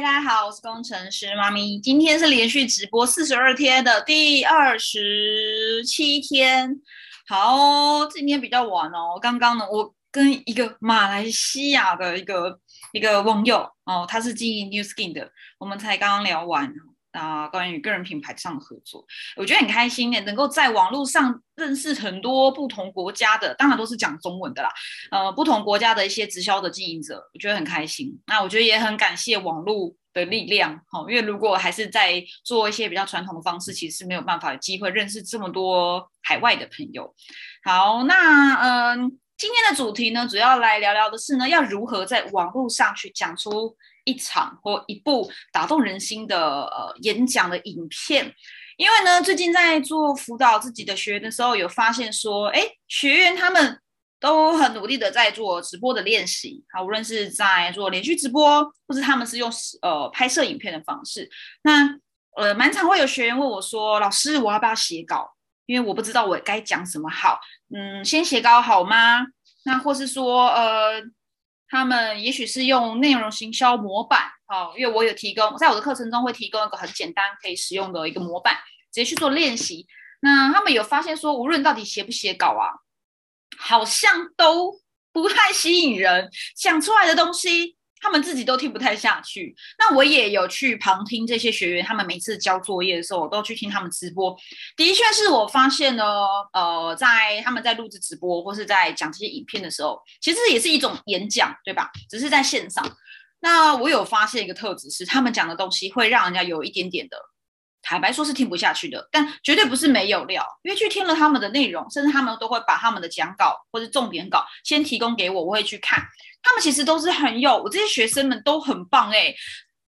大家好，我是工程师妈咪。今天是连续直播四十二天的第二十七天。好，今天比较晚哦。刚刚呢，我跟一个马来西亚的一个一个网友哦，他是经营 New Skin 的，我们才刚刚聊完。啊，关于个人品牌上的合作，我觉得很开心呢，能够在网络上认识很多不同国家的，当然都是讲中文的啦。呃，不同国家的一些直销的经营者，我觉得很开心。那我觉得也很感谢网络的力量，好，因为如果还是在做一些比较传统的方式，其实是没有办法有机会认识这么多海外的朋友。好，那嗯，今天的主题呢，主要来聊聊的是呢，要如何在网络上去讲出。一场或一部打动人心的呃演讲的影片，因为呢，最近在做辅导自己的学员的时候，有发现说，哎，学员他们都很努力的在做直播的练习，好，无论是在做连续直播，或是他们是用呃拍摄影片的方式，那呃，蛮常会有学员问我说，老师，我要不要写稿？因为我不知道我该讲什么好，嗯，先写稿好吗？那或是说，呃。他们也许是用内容行销模板，哦，因为我有提供，在我的课程中会提供一个很简单可以使用的一个模板，直接去做练习。那他们有发现说，无论到底写不写稿啊，好像都不太吸引人，讲出来的东西。他们自己都听不太下去，那我也有去旁听这些学员，他们每次交作业的时候，我都去听他们直播。的确是我发现呢，呃，在他们在录制直播或是在讲这些影片的时候，其实也是一种演讲，对吧？只是在线上。那我有发现一个特质是，他们讲的东西会让人家有一点点的。坦白说，是听不下去的，但绝对不是没有料。因为去听了他们的内容，甚至他们都会把他们的讲稿或者重点稿先提供给我，我会去看。他们其实都是很有，我这些学生们都很棒哎，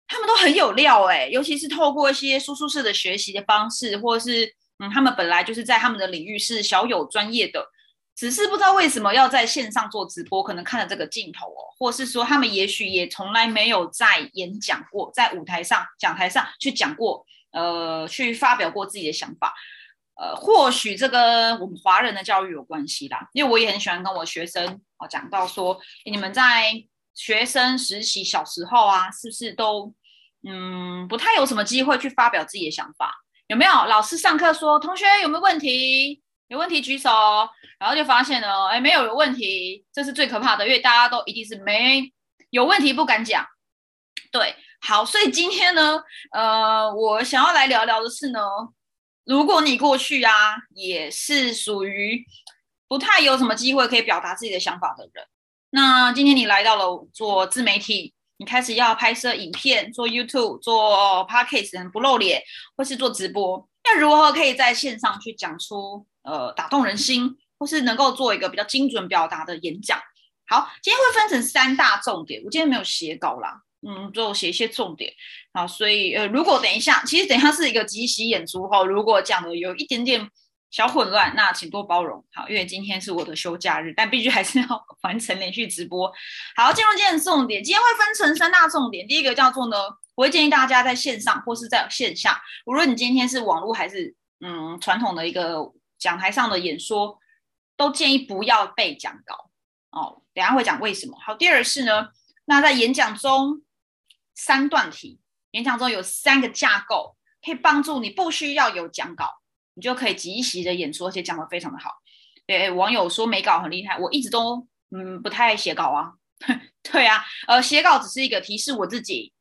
他们都很有料哎，尤其是透过一些输出式的学习的方式，或者是嗯，他们本来就是在他们的领域是小有专业的，只是不知道为什么要在线上做直播，可能看了这个镜头哦，或是说他们也许也从来没有在演讲过，在舞台上讲台上去讲过。呃，去发表过自己的想法，呃，或许这跟我们华人的教育有关系啦。因为我也很喜欢跟我学生哦讲到说，你们在学生实习小时候啊，是不是都嗯不太有什么机会去发表自己的想法？有没有老师上课说同学有没有问题？有问题举手，然后就发现了，哎，没有有问题，这是最可怕的，因为大家都一定是没有问题不敢讲，对。好，所以今天呢，呃，我想要来聊聊的是呢，如果你过去啊，也是属于不太有什么机会可以表达自己的想法的人，那今天你来到了做自媒体，你开始要拍摄影片，做 YouTube，做 Podcast，不露脸，或是做直播，那如何可以在线上去讲出呃打动人心，或是能够做一个比较精准表达的演讲？好，今天会分成三大重点，我今天没有写稿啦。嗯，就写一些重点好，所以呃，如果等一下，其实等一下是一个即席演出哈，如果讲的有一点点小混乱，那请多包容好，因为今天是我的休假日，但必须还是要 完成连续直播。好，进入今天的重点，今天会分成三大重点，第一个叫做呢，我会建议大家在线上或是在线下，无论你今天是网络还是嗯传统的一个讲台上的演说，都建议不要背讲稿哦。等下会讲为什么。好，第二是呢，那在演讲中。三段题，演讲中有三个架构，可以帮助你不需要有讲稿，你就可以即席的演出，而且讲得非常的好。对，网友说没稿很厉害，我一直都嗯不太写稿啊。对啊，呃，写稿只是一个提示我自己，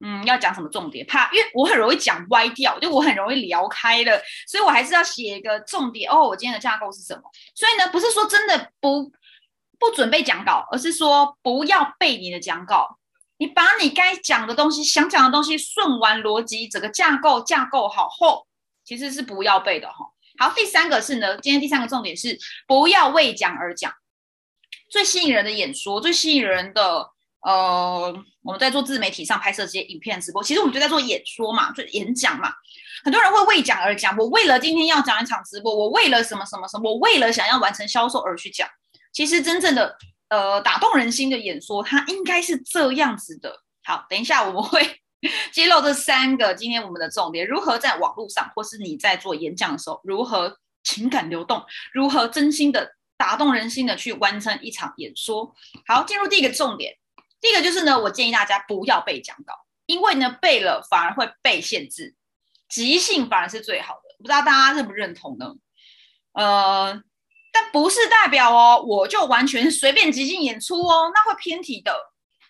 嗯，要讲什么重点，怕因为我很容易讲歪掉，就我很容易聊开了，所以我还是要写一个重点。哦，我今天的架构是什么？所以呢，不是说真的不不准备讲稿，而是说不要背你的讲稿。你把你该讲的东西、想讲的东西顺完逻辑，整个架构架构好后，其实是不要背的哈。好，第三个是呢，今天第三个重点是不要为讲而讲。最吸引人的演说，最吸引人的呃，我们在做自媒体上拍摄这些影片直播，其实我们就在做演说嘛，就演讲嘛。很多人会为讲而讲，我为了今天要讲一场直播，我为了什么什么什么，我为了想要完成销售而去讲。其实真正的。呃，打动人心的演说，它应该是这样子的。好，等一下我们会 揭露这三个今天我们的重点：如何在网络上，或是你在做演讲的时候，如何情感流动，如何真心的打动人心的去完成一场演说。好，进入第一个重点，第一个就是呢，我建议大家不要背讲稿。因为呢背了反而会被限制，即兴反而是最好的。不知道大家认不认同呢？呃，但不是代表哦，我就完全随便即兴演出哦，那会偏题的。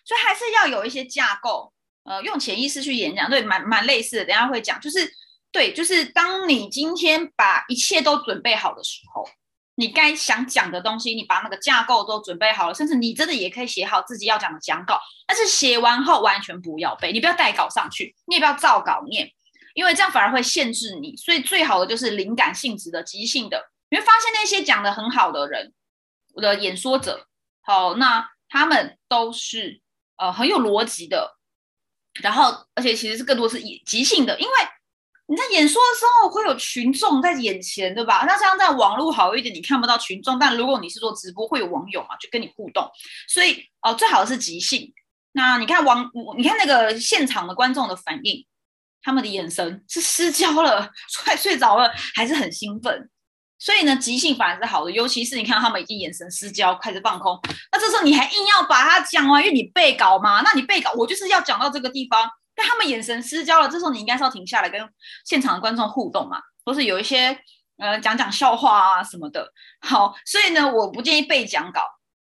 所以还是要有一些架构，呃，用潜意识去演讲，对，蛮蛮类似的。等下会讲，就是对，就是当你今天把一切都准备好的时候。你该想讲的东西，你把那个架构都准备好了，甚至你真的也可以写好自己要讲的讲稿。但是写完后完全不要背，你不要带稿上去，你也不要照稿念，因为这样反而会限制你。所以最好的就是灵感性质的、即兴的。你会发现那些讲的很好的人，我的演说者，好，那他们都是呃很有逻辑的，然后而且其实是更多是即兴的，因为。你在演说的时候会有群众在眼前，对吧？那这样在网络好一点，你看不到群众，但如果你是做直播，会有网友嘛，就跟你互动。所以哦，最好的是即兴。那你看网，你看那个现场的观众的反应，他们的眼神是失焦了，快睡着了，还是很兴奋。所以呢，即兴反而是好的，尤其是你看他们已经眼神失焦，开始放空，那这时候你还硬要把它讲完，因为你背稿嘛，那你背稿，我就是要讲到这个地方。但他们眼神失焦了，这时候你应该是要停下来跟现场的观众互动嘛，或是有一些呃讲讲笑话啊什么的。好，所以呢，我不建议背讲稿。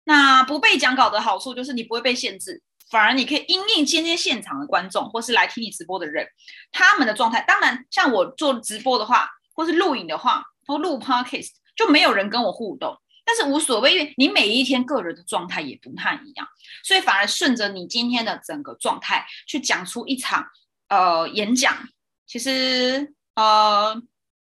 那不背讲稿的好处就是你不会被限制，反而你可以因应今天现场的观众或是来听你直播的人他们的状态。当然，像我做直播的话，或是录影的话，不录 podcast 就没有人跟我互动。但是无所谓，因为你每一天个人的状态也不太一样，所以反而顺着你今天的整个状态去讲出一场呃演讲。其实呃，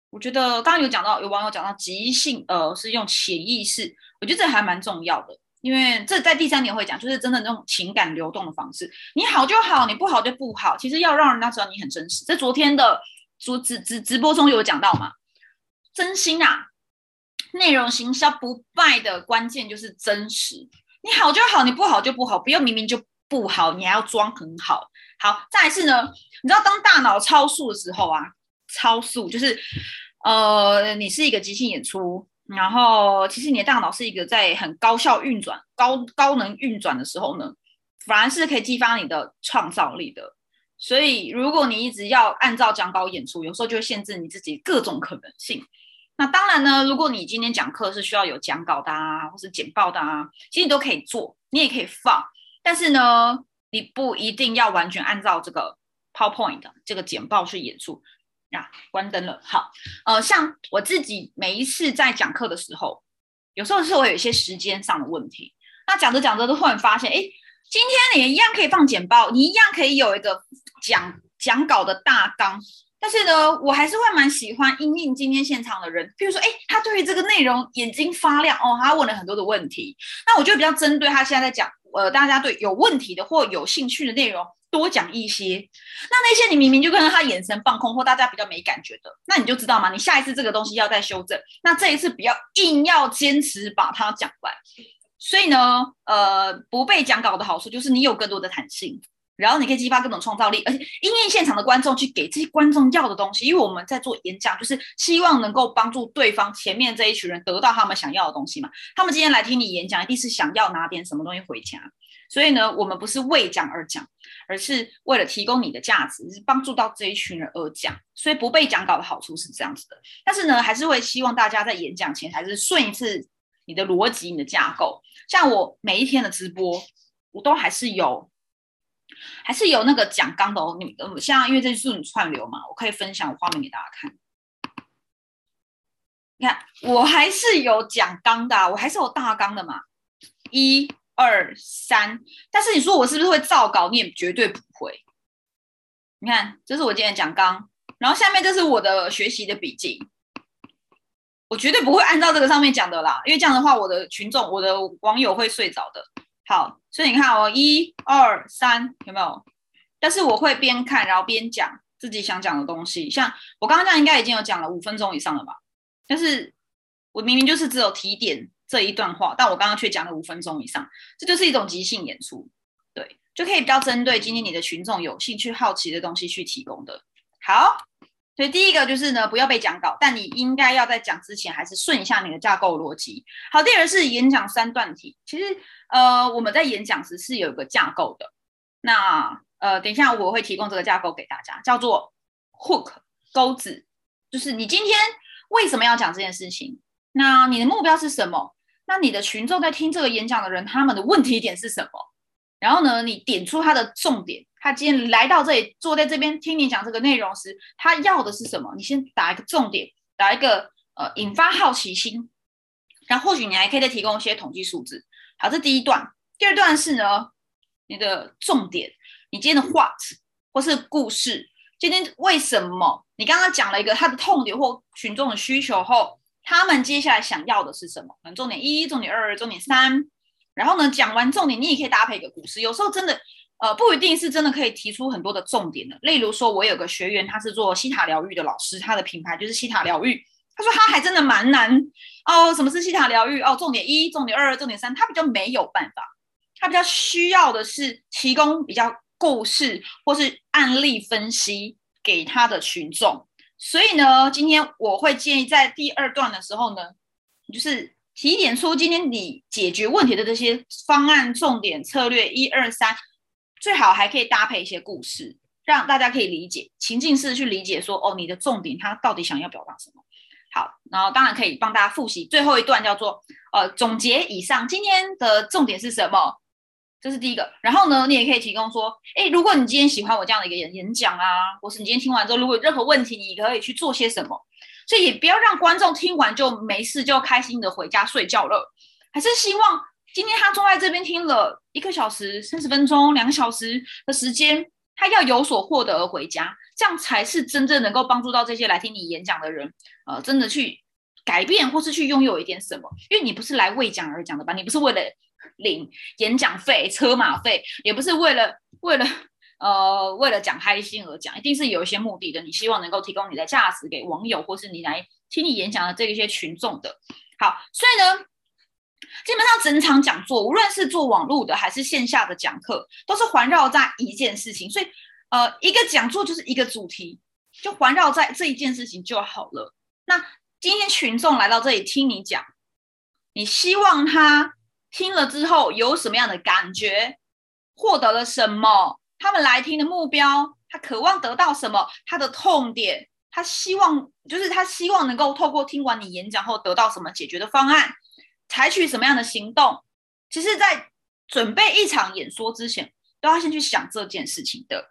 我觉得刚刚有讲到，有网友讲到即兴，呃，是用潜意识，我觉得这还蛮重要的，因为这在第三点会讲，就是真的那种情感流动的方式。你好就好，你不好就不好。其实要让人家知道你很真实。在昨天的直直直直播中有讲到嘛，真心啊。内容行销不败的关键就是真实，你好就好，你不好就不好，不要明明就不好，你还要装很好。好，再一次呢，你知道当大脑超速的时候啊，超速就是，呃，你是一个即兴演出，然后其实你的大脑是一个在很高效运转、高高能运转的时候呢，反而是可以激发你的创造力的。所以如果你一直要按照讲稿演出，有时候就会限制你自己各种可能性。那当然呢，如果你今天讲课是需要有讲稿的啊，或是简报的啊，其实你都可以做，你也可以放，但是呢，你不一定要完全按照这个 PowerPoint 这个简报去演出。呀，关灯了。好，呃，像我自己每一次在讲课的时候，有时候是会有一些时间上的问题，那讲着讲着都突然发现，哎，今天你一样可以放简报，你一样可以有一个讲讲稿的大纲。但是呢，我还是会蛮喜欢应应今天现场的人，譬如说，哎，他对于这个内容眼睛发亮哦，他问了很多的问题，那我就比较针对他现在在讲，呃，大家对有问题的或有兴趣的内容多讲一些。那那些你明明就看到他眼神放空或大家比较没感觉的，那你就知道嘛？你下一次这个东西要再修正，那这一次比较硬要坚持把它讲完。所以呢，呃，不被讲稿的好处就是你有更多的弹性。然后你可以激发各种创造力，而且因应现场的观众去给这些观众要的东西，因为我们在做演讲，就是希望能够帮助对方前面这一群人得到他们想要的东西嘛。他们今天来听你演讲，一定是想要拿点什么东西回家。所以呢，我们不是为讲而讲，而是为了提供你的价值，是帮助到这一群人而讲。所以不被讲稿的好处是这样子的，但是呢，还是会希望大家在演讲前还是顺一次你的逻辑、你的架构。像我每一天的直播，我都还是有。还是有那个讲纲的哦，你呃，像因为这是你串流嘛，我可以分享画面给大家看。你看，我还是有讲纲的，我还是有大纲的嘛，一二三。但是你说我是不是会照稿念？绝对不会。你看，这是我今天讲纲，然后下面这是我的学习的笔记，我绝对不会按照这个上面讲的啦，因为这样的话，我的群众、我的网友会睡着的。好，所以你看哦，一二三，有没有？但是我会边看，然后边讲自己想讲的东西。像我刚刚这样，应该已经有讲了五分钟以上了吧？但是我明明就是只有提点这一段话，但我刚刚却讲了五分钟以上，这就是一种即兴演出，对，就可以比较针对今天你的群众有兴趣、好奇的东西去提供的。好。所以第一个就是呢，不要被讲稿，但你应该要在讲之前还是顺一下你的架构逻辑。好，第二是演讲三段题。其实，呃，我们在演讲时是有一个架构的。那呃，等一下我会提供这个架构给大家，叫做 hook 钩子，就是你今天为什么要讲这件事情？那你的目标是什么？那你的群众在听这个演讲的人，他们的问题点是什么？然后呢，你点出他的重点。他今天来到这里，坐在这边听你讲这个内容时，他要的是什么？你先打一个重点，打一个呃，引发好奇心。然后或许你还可以再提供一些统计数字。好，这第一段。第二段是呢，你的重点，你今天的 what 或是故事，今天为什么？你刚刚讲了一个他的痛点或群众的需求后，他们接下来想要的是什么？可能重点一、重点二、重点三。然后呢，讲完重点，你也可以搭配一个故事。有时候真的。呃，不一定是真的可以提出很多的重点的。例如说，我有个学员，他是做西塔疗愈的老师，他的品牌就是西塔疗愈。他说他还真的蛮难哦。什么是西塔疗愈？哦，重点一、重点二、重点三，他比较没有办法，他比较需要的是提供比较故事或是案例分析给他的群众。所以呢，今天我会建议在第二段的时候呢，就是提点出今天你解决问题的这些方案、重点、策略一二三。最好还可以搭配一些故事，让大家可以理解情境式去理解说哦，你的重点他到底想要表达什么？好，然后当然可以帮大家复习最后一段叫做呃总结以上今天的重点是什么？这是第一个。然后呢，你也可以提供说，哎，如果你今天喜欢我这样的一个演演讲啊，或是你今天听完之后如果有任何问题，你可以去做些什么？所以也不要让观众听完就没事就开心的回家睡觉了，还是希望。今天他坐在这边听了一个小时、三十分钟、两个小时的时间，他要有所获得而回家，这样才是真正能够帮助到这些来听你演讲的人，呃，真的去改变或是去拥有一点什么。因为你不是来为讲而讲的吧？你不是为了领演讲费、车马费，也不是为了为了呃为了讲开心而讲，一定是有一些目的的。你希望能够提供你的价值给网友，或是你来听你演讲的这一些群众的。好，所以呢。基本上整场讲座，无论是做网络的还是线下的讲课，都是环绕在一件事情。所以，呃，一个讲座就是一个主题，就环绕在这一件事情就好了。那今天群众来到这里听你讲，你希望他听了之后有什么样的感觉，获得了什么？他们来听的目标，他渴望得到什么？他的痛点，他希望就是他希望能够透过听完你演讲后得到什么解决的方案。采取什么样的行动？其实，在准备一场演说之前，都要先去想这件事情的。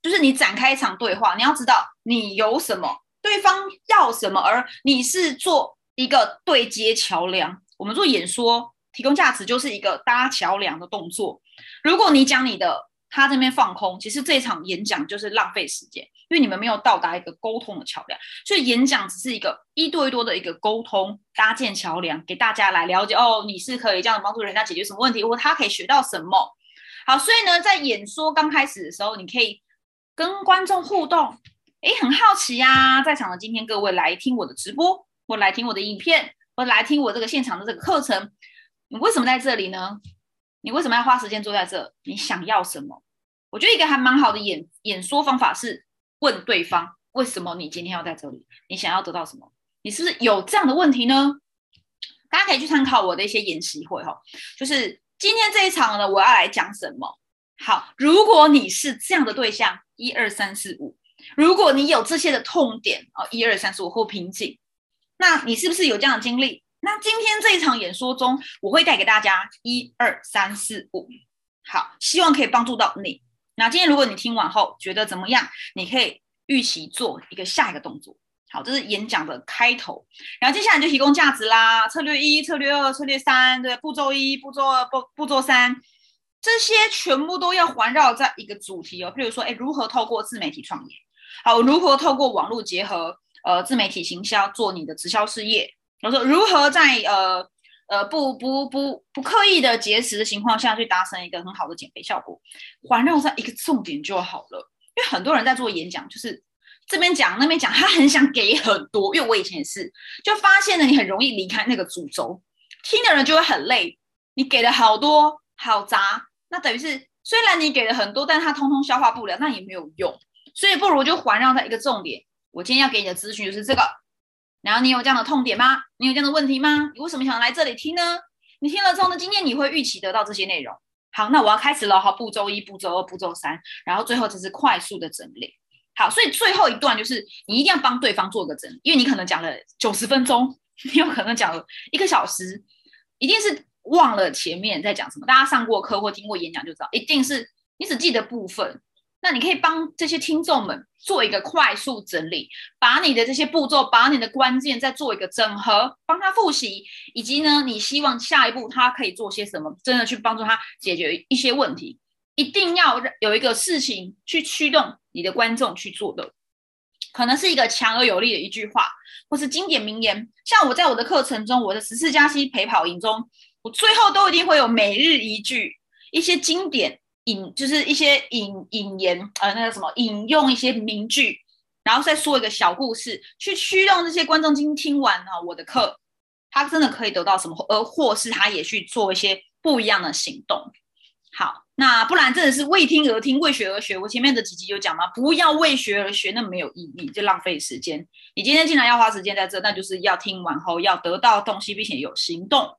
就是你展开一场对话，你要知道你有什么，对方要什么，而你是做一个对接桥梁。我们做演说提供价值，就是一个搭桥梁的动作。如果你讲你的，他这边放空，其实这场演讲就是浪费时间。因为你们没有到达一个沟通的桥梁，所以演讲只是一个一对多的一个沟通，搭建桥梁，给大家来了解哦，你是可以这样帮助人家解决什么问题，或他可以学到什么。好，所以呢，在演说刚开始的时候，你可以跟观众互动。诶，很好奇呀，在场的今天各位来听我的直播，或来听我的影片，或来听我这个现场的这个课程，你为什么在这里呢？你为什么要花时间坐在这？你想要什么？我觉得一个还蛮好的演演说方法是。问对方为什么你今天要在这里？你想要得到什么？你是不是有这样的问题呢？大家可以去参考我的一些演习会哈，就是今天这一场呢，我要来讲什么？好，如果你是这样的对象，一二三四五，如果你有这些的痛点哦，一二三四五或瓶颈，那你是不是有这样的经历？那今天这一场演说中，我会带给大家一二三四五，好，希望可以帮助到你。那今天如果你听完后觉得怎么样，你可以预期做一个下一个动作。好，这是演讲的开头，然后接下来就提供价值啦。策略一、策略二、策略三，对，步骤一、步骤二、步步骤三，这些全部都要环绕在一个主题哦。譬如说，哎，如何透过自媒体创业？好，如何透过网络结合呃自媒体行销做你的直销事业？我说如何在呃。呃，不不不不刻意的节食的情况下去达成一个很好的减肥效果，环绕在一个重点就好了。因为很多人在做演讲，就是这边讲那边讲，他很想给很多。因为我以前也是，就发现呢，你很容易离开那个主轴，听的人就会很累。你给了好多好杂，那等于是虽然你给了很多，但他通通消化不了，那也没有用。所以不如就环绕在一个重点。我今天要给你的资讯就是这个。然后你有这样的痛点吗？你有这样的问题吗？你为什么想来这里听呢？你听了之后呢？今天你会预期得到这些内容，好，那我要开始了。好，步骤一、步骤二、步骤三，然后最后就是快速的整理。好，所以最后一段就是你一定要帮对方做个整理，因为你可能讲了九十分钟，你有可能讲了一个小时，一定是忘了前面在讲什么。大家上过课或听过演讲就知道，一定是你只记得部分。那你可以帮这些听众们做一个快速整理，把你的这些步骤，把你的关键再做一个整合，帮他复习，以及呢，你希望下一步他可以做些什么，真的去帮助他解决一些问题。一定要有一个事情去驱动你的观众去做的，可能是一个强而有力的一句话，或是经典名言。像我在我的课程中，我的十四加七陪跑营中，我最后都一定会有每日一句，一些经典引，就是一些引引言，呃，那个什么引用一些名句，然后再说一个小故事，去驱动这些观众今天听完了我的课，他真的可以得到什么，而或是他也去做一些不一样的行动。好。那不然真的是为听而听，为学而学。我前面的几集有讲吗？不要为学而学，那没有意义，就浪费时间。你今天既然要花时间在这，那就是要听完后要得到东西，并且有行动。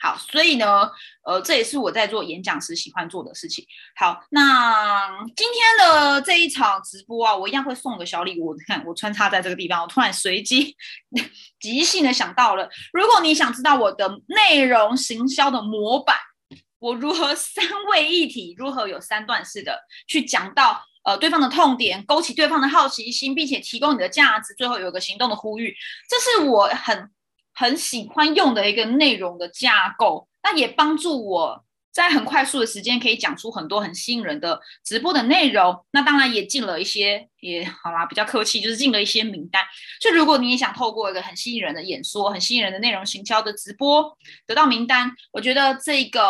好，所以呢，呃，这也是我在做演讲时喜欢做的事情。好，那今天的这一场直播啊，我一样会送个小礼物。你看，我穿插在这个地方，我突然随机即兴的想到了，如果你想知道我的内容行销的模板。我如何三位一体？如何有三段式的去讲到呃对方的痛点，勾起对方的好奇心，并且提供你的价值，最后有一个行动的呼吁，这是我很很喜欢用的一个内容的架构，那也帮助我。在很快速的时间，可以讲出很多很吸引人的直播的内容。那当然也进了一些，也好啦，比较客气，就是进了一些名单。所以如果你也想透过一个很吸引人的演说、很吸引人的内容行销的直播得到名单，我觉得这个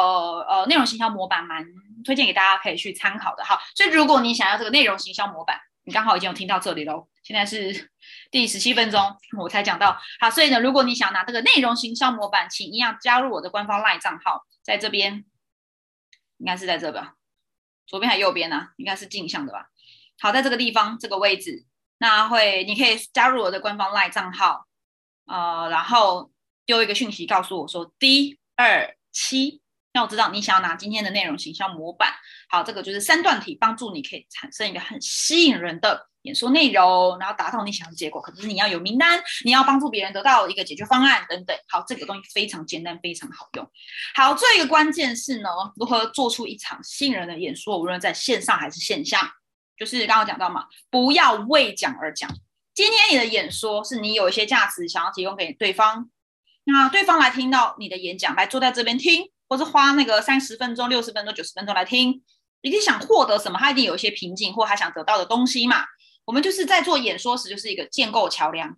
呃内容行销模板蛮推荐给大家可以去参考的。哈，所以如果你想要这个内容行销模板，你刚好已经有听到这里喽。现在是第十七分钟，我才讲到。好，所以呢，如果你想拿这个内容行销模板，请一样加入我的官方 LINE 账号，在这边。应该是在这吧，左边还右边呢？应该是镜像的吧。好，在这个地方这个位置，那会你可以加入我的官方 LINE 账号，呃，然后丢一个讯息告诉我说 D 二七，让我知道你想要拿今天的内容形象模板。好，这个就是三段体，帮助你可以产生一个很吸引人的。演说内容，然后达到你想要的结果。可是你要有名单，你要帮助别人得到一个解决方案等等。好，这个东西非常简单，非常好用。好，最后一个关键是呢，如何做出一场吸引人的演说，无论在线上还是线下，就是刚刚讲到嘛，不要为讲而讲。今天你的演说是你有一些价值想要提供给对方，那对方来听到你的演讲，来坐在这边听，或是花那个三十分钟、六十分钟、九十分钟来听，一定想获得什么？他一定有一些瓶颈，或他想得到的东西嘛。我们就是在做演说时，就是一个建构桥梁、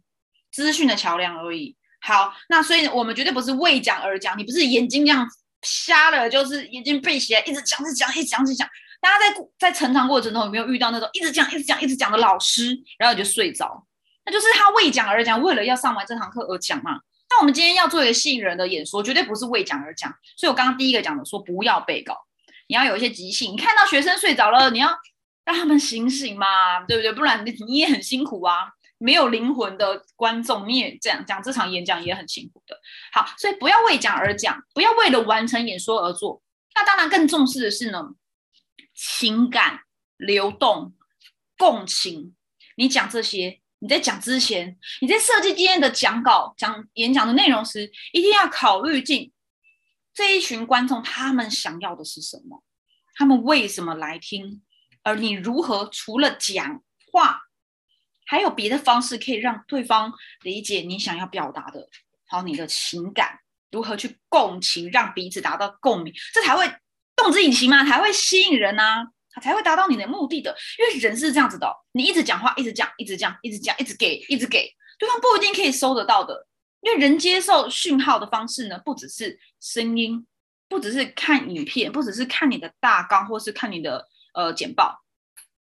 资讯的桥梁而已。好，那所以我们绝对不是为讲而讲，你不是眼睛这样瞎了，就是眼睛闭起来，一直讲、一直讲、一直讲、一直讲。大家在在成长过程中有没有遇到那种一直讲、一直讲、一直讲的老师，然后你就睡着？那就是他为讲而讲，为了要上完这堂课而讲嘛。那我们今天要做一个吸引人的演说，绝对不是为讲而讲。所以我刚刚第一个讲的说，不要背稿，你要有一些即兴。你看到学生睡着了，你要。让他们醒醒嘛，对不对？不然你你也很辛苦啊。没有灵魂的观众，你也这样讲这场演讲也很辛苦的。好，所以不要为讲而讲，不要为了完成演说而做。那当然更重视的是呢，情感流动、共情。你讲这些，你在讲之前，你在设计今天的讲稿、讲演讲的内容时，一定要考虑进这一群观众他们想要的是什么，他们为什么来听。而你如何除了讲话，还有别的方式可以让对方理解你想要表达的，好你的情感如何去共情，让彼此达到共鸣，这才会动之以情嘛，才会吸引人呐，他才会达到你的目的的。因为人是这样子的，你一直讲话，一直讲，一直讲，一直讲，一直给，一直给对方不一定可以收得到的。因为人接受讯号的方式呢，不只是声音，不只是看影片，不只是看你的大纲，或是看你的。呃，简报，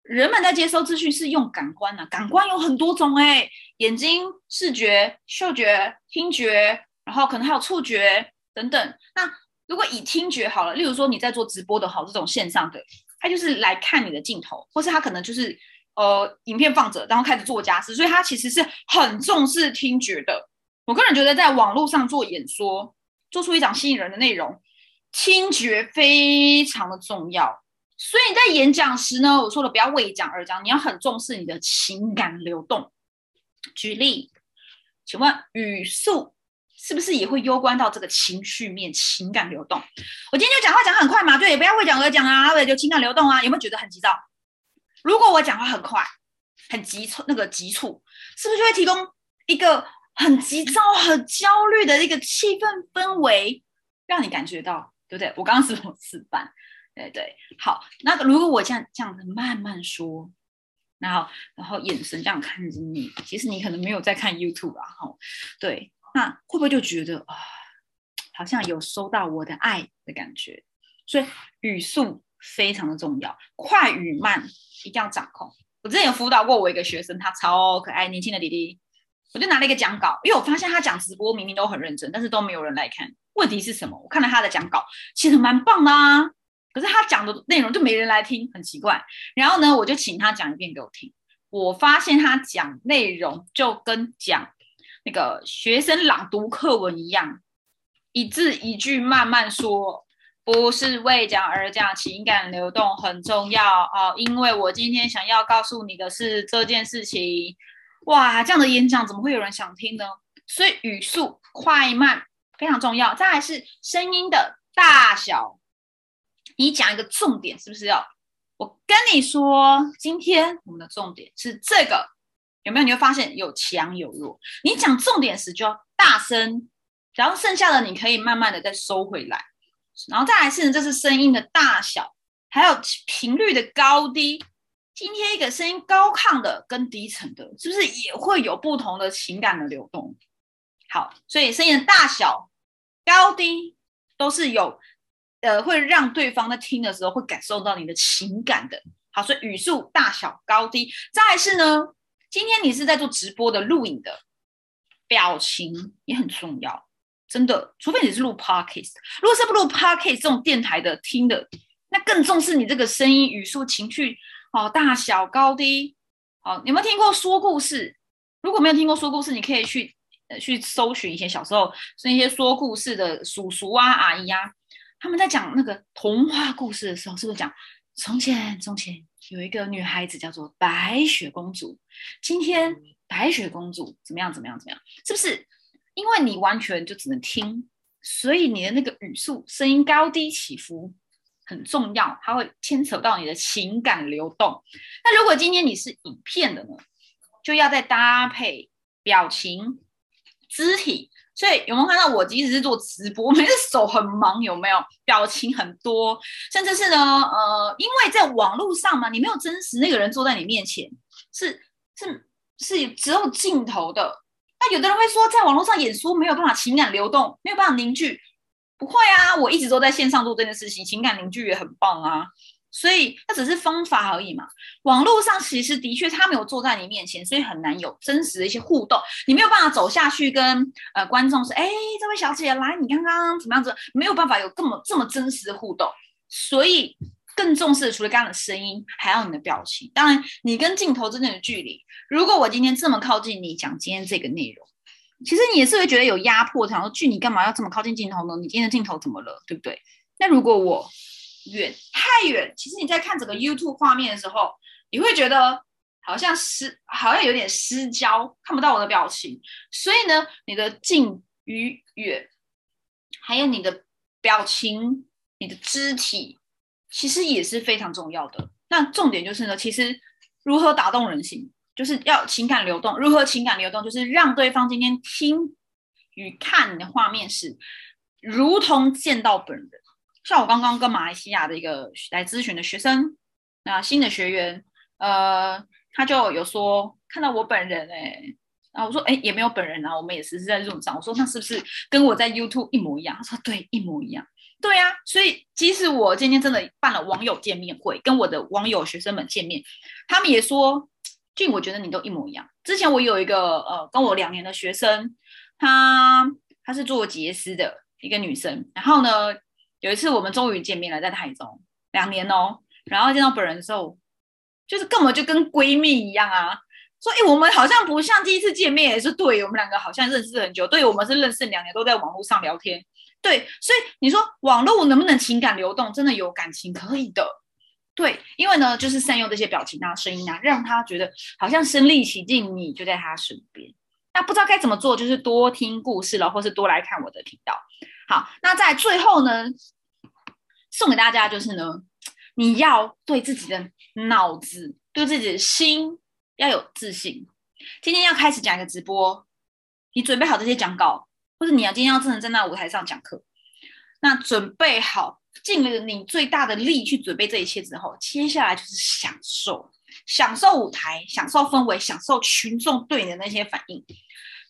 人们在接收资讯是用感官呐，感官有很多种哎，眼睛、视觉、嗅觉、听觉，然后可能还有触觉等等。那如果以听觉好了，例如说你在做直播的好这种线上的，他就是来看你的镜头，或是他可能就是呃影片放着，然后开始做家事，所以他其实是很重视听觉的。我个人觉得，在网络上做演说，做出一场吸引人的内容。听觉非常的重要。所以你在演讲时呢，我说了不要为讲而讲，你要很重视你的情感流动。举例，请问语速是不是也会攸关到这个情绪面、情感流动？我今天就讲话讲很快嘛，对，不要为讲而讲啊，对，就情感流动啊，有没有觉得很急躁？如果我讲话很快、很急促，那个急促，是不是就会提供一个很急躁、很焦虑的一个气氛氛围，让你感觉到，对不对？我刚刚是否示范？对对，好。那如果我这样这样子慢慢说，然后然后眼神这样看着你，其实你可能没有在看 YouTube 啊，哈。对，那会不会就觉得啊，好像有收到我的爱的感觉？所以语速非常的重要，快与慢一定要掌控。我之前有辅导过我一个学生，他超可爱，年轻的弟弟，我就拿了一个讲稿，因为我发现他讲直播明明都很认真，但是都没有人来看。问题是什么？我看了他的讲稿，其实蛮棒的啊。可是他讲的内容就没人来听，很奇怪。然后呢，我就请他讲一遍给我听。我发现他讲内容就跟讲那个学生朗读课文一样，一字一句慢慢说，不是为讲而讲，情感流动很重要哦。因为我今天想要告诉你的是这件事情。哇，这样的演讲怎么会有人想听呢？所以语速快慢非常重要。再来是声音的大小。你讲一个重点，是不是要？我跟你说，今天我们的重点是这个，有没有？你会发现有强有弱。你讲重点时就要大声，然后剩下的你可以慢慢的再收回来。然后再来是，这是声音的大小，还有频率的高低。今天一个声音高亢的跟低沉的，是不是也会有不同的情感的流动？好，所以声音的大小、高低都是有。呃，会让对方在听的时候会感受到你的情感的。好，所以语速大小高低。再是呢，今天你是在做直播的录影的，表情也很重要，真的。除非你是录 podcast，如果是不录 podcast 这种电台的听的，那更重视你这个声音、语速、情绪，哦，大小高低。哦，有没有听过说故事？如果没有听过说故事，你可以去呃去搜寻一些小时候是一些说故事的叔叔啊、阿姨啊。他们在讲那个童话故事的时候，是不是讲从前从前有一个女孩子叫做白雪公主？今天白雪公主怎么样怎么样怎么样？是不是？因为你完全就只能听，所以你的那个语速、声音高低起伏很重要，它会牵扯到你的情感流动。那如果今天你是影片的呢，就要再搭配表情、肢体。所以有没有看到我即使是做直播，每次手很忙，有没有表情很多，甚至是呢，呃，因为在网络上嘛，你没有真实那个人坐在你面前，是是是只有镜头的。那有的人会说，在网络上演说没有办法情感流动，没有办法凝聚，不会啊，我一直都在线上做这件事情，情感凝聚也很棒啊。所以那只是方法而已嘛。网络上其实的确他没有坐在你面前，所以很难有真实的一些互动。你没有办法走下去跟呃观众说：“哎，这位小姐来，你刚刚怎么样子？”没有办法有这么这么真实的互动。所以更重视除了刚刚的声音，还要你的表情。当然，你跟镜头之间的距离。如果我今天这么靠近你讲今天这个内容，其实你也是会觉得有压迫，想说：“距你干嘛要这么靠近镜头呢？你今天的镜头怎么了？对不对？”那如果我。远太远，其实你在看整个 YouTube 画面的时候，你会觉得好像失，好像有点失焦，看不到我的表情。所以呢，你的近与远，还有你的表情、你的肢体，其实也是非常重要的。那重点就是呢，其实如何打动人心，就是要情感流动。如何情感流动，就是让对方今天听与看你的画面时，如同见到本人。像我刚刚跟马来西亚的一个来咨询的学生，那新的学员，呃，他就有说看到我本人哎，然后我说哎也没有本人啊，我们也是是在路上，我说那是不是跟我在 YouTube 一模一样？他说对，一模一样。对呀，所以即使我今天真的办了网友见面会，跟我的网友学生们见面，他们也说俊，我觉得你都一模一样。之前我有一个呃跟我两年的学生，她她是做杰斯的一个女生，然后呢。有一次我们终于见面了，在台中两年哦，然后见到本人的时候，就是根本就跟闺蜜一样啊。说，哎，我们好像不像第一次见面，也是对我们两个好像认识很久，对我们是认识两年，都在网络上聊天，对，所以你说网络能不能情感流动？真的有感情可以的。对，因为呢，就是善用这些表情啊、声音啊，让他觉得好像身临其境，你就在他身边。那不知道该怎么做，就是多听故事了，或是多来看我的频道。好，那在最后呢，送给大家就是呢，你要对自己的脑子、对自己的心要有自信。今天要开始讲一个直播，你准备好这些讲稿，或者你要今天要真的在那舞台上讲课，那准备好，尽了你最大的力去准备这一切之后，接下来就是享受，享受舞台，享受氛围，享受群众对你的那些反应，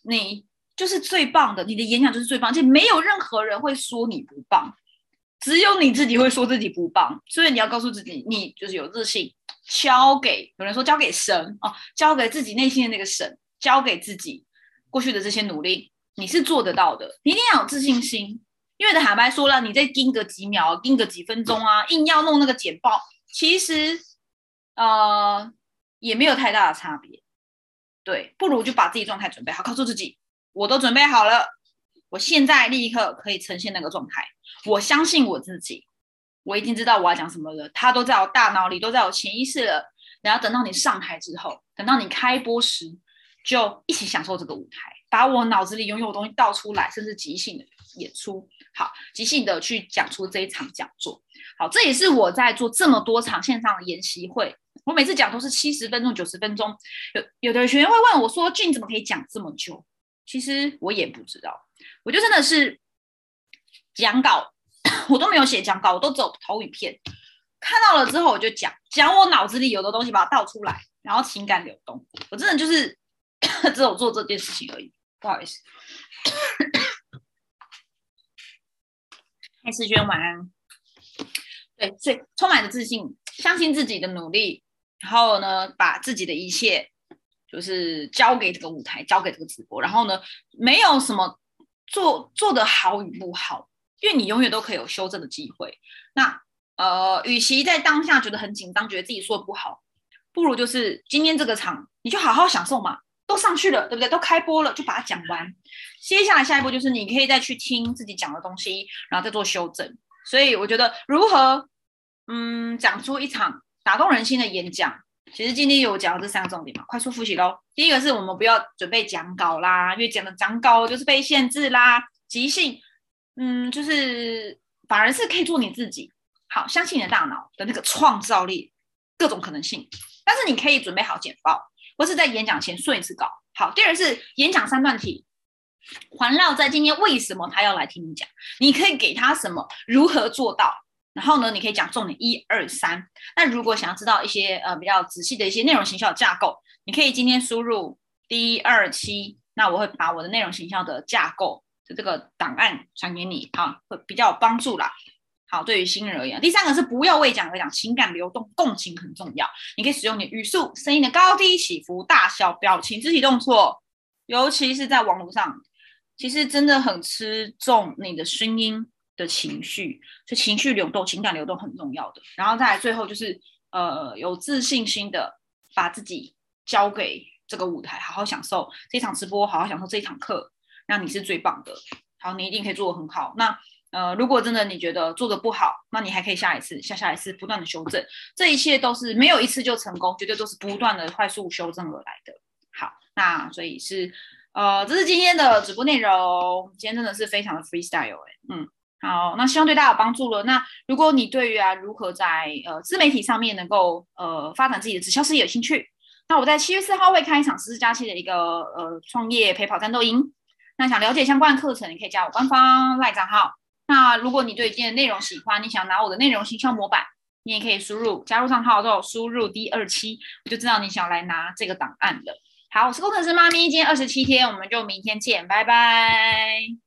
你就是最棒的，你的演讲就是最棒，就没有任何人会说你不棒，只有你自己会说自己不棒，所以你要告诉自己，你就是有自信。交给有人说交给神哦，交给自己内心的那个神，交给自己过去的这些努力，你是做得到的。你一定要有自信心，因为的海白说了，你再盯个几秒，盯个几分钟啊，硬要弄那个简报，其实呃也没有太大的差别。对，不如就把自己状态准备好，告诉自己，我都准备好了，我现在立刻可以呈现那个状态，我相信我自己。我已经知道我要讲什么了，它都在我大脑里，都在我潜意识了。然后等到你上台之后，等到你开播时，就一起享受这个舞台，把我脑子里拥有的东西倒出来，甚至即兴的演出，好，即兴的去讲出这一场讲座。好，这也是我在做这么多场线上的研习会，我每次讲都是七十分钟、九十分钟。有有的学员会问我说：“俊怎么可以讲这么久？”其实我也不知道，我就真的是讲稿。我都没有写讲稿，我都走投影片，看到了之后我就讲讲我脑子里有的东西，把它倒出来，然后情感流动。我真的就是 只有做这件事情而已，不好意思。嗨，思娟晚安。对，所以充满着自信，相信自己的努力，然后呢，把自己的一切就是交给这个舞台，交给这个直播，然后呢，没有什么做做的好与不好。因为你永远都可以有修正的机会。那呃，与其在当下觉得很紧张，觉得自己说的不好，不如就是今天这个场，你就好好享受嘛。都上去了，对不对？都开播了，就把它讲完。接下来下一步就是你可以再去听自己讲的东西，然后再做修正。所以我觉得如何嗯讲出一场打动人心的演讲，其实今天有讲这三个重点嘛，快速复习喽。第一个是我们不要准备讲稿啦，因为讲的讲稿就是被限制啦，即兴。嗯，就是反而是可以做你自己，好，相信你的大脑的那个创造力，各种可能性。但是你可以准备好简报，或是在演讲前顺一次稿。好，第二是演讲三段题，环绕在今天为什么他要来听你讲，你可以给他什么，如何做到，然后呢，你可以讲重点一二三。那如果想要知道一些呃比较仔细的一些内容形象架构，你可以今天输入 D 二七，那我会把我的内容形象的架构的。这个档案传给你啊，会比较有帮助啦。好，对于新人而言，第三个是不要为讲而讲，情感流动，共情很重要。你可以使用你的语速、声音的高低起伏、大小、表情、肢体动作，尤其是在网络上，其实真的很吃重你的声音的情绪，所以情绪流动、情感流动很重要的。然后再来最后就是呃，有自信心的把自己交给这个舞台，好好享受这场直播，好好享受这一堂课。那你是最棒的，好，你一定可以做得很好。那呃，如果真的你觉得做的不好，那你还可以下一次、下下一次不断的修正，这一切都是没有一次就成功，绝对都是不断的快速修正而来的。好，那所以是呃，这是今天的直播内容，今天真的是非常的 freestyle 哎，嗯，好，那希望对大家有帮助了。那如果你对于啊如何在呃自媒体上面能够呃发展自己的直销事业有兴趣，那我在七月四号会开一场十四加七的一个呃创业陪跑战斗营。那想了解相关课程，你可以加我官方赖账号。那如果你对今天的内容喜欢，你想拿我的内容形象模板，你也可以输入加入账号之后输入 D 二七，我就知道你想来拿这个档案的。好，我是工程师妈咪，今天二十七天，我们就明天见，拜拜。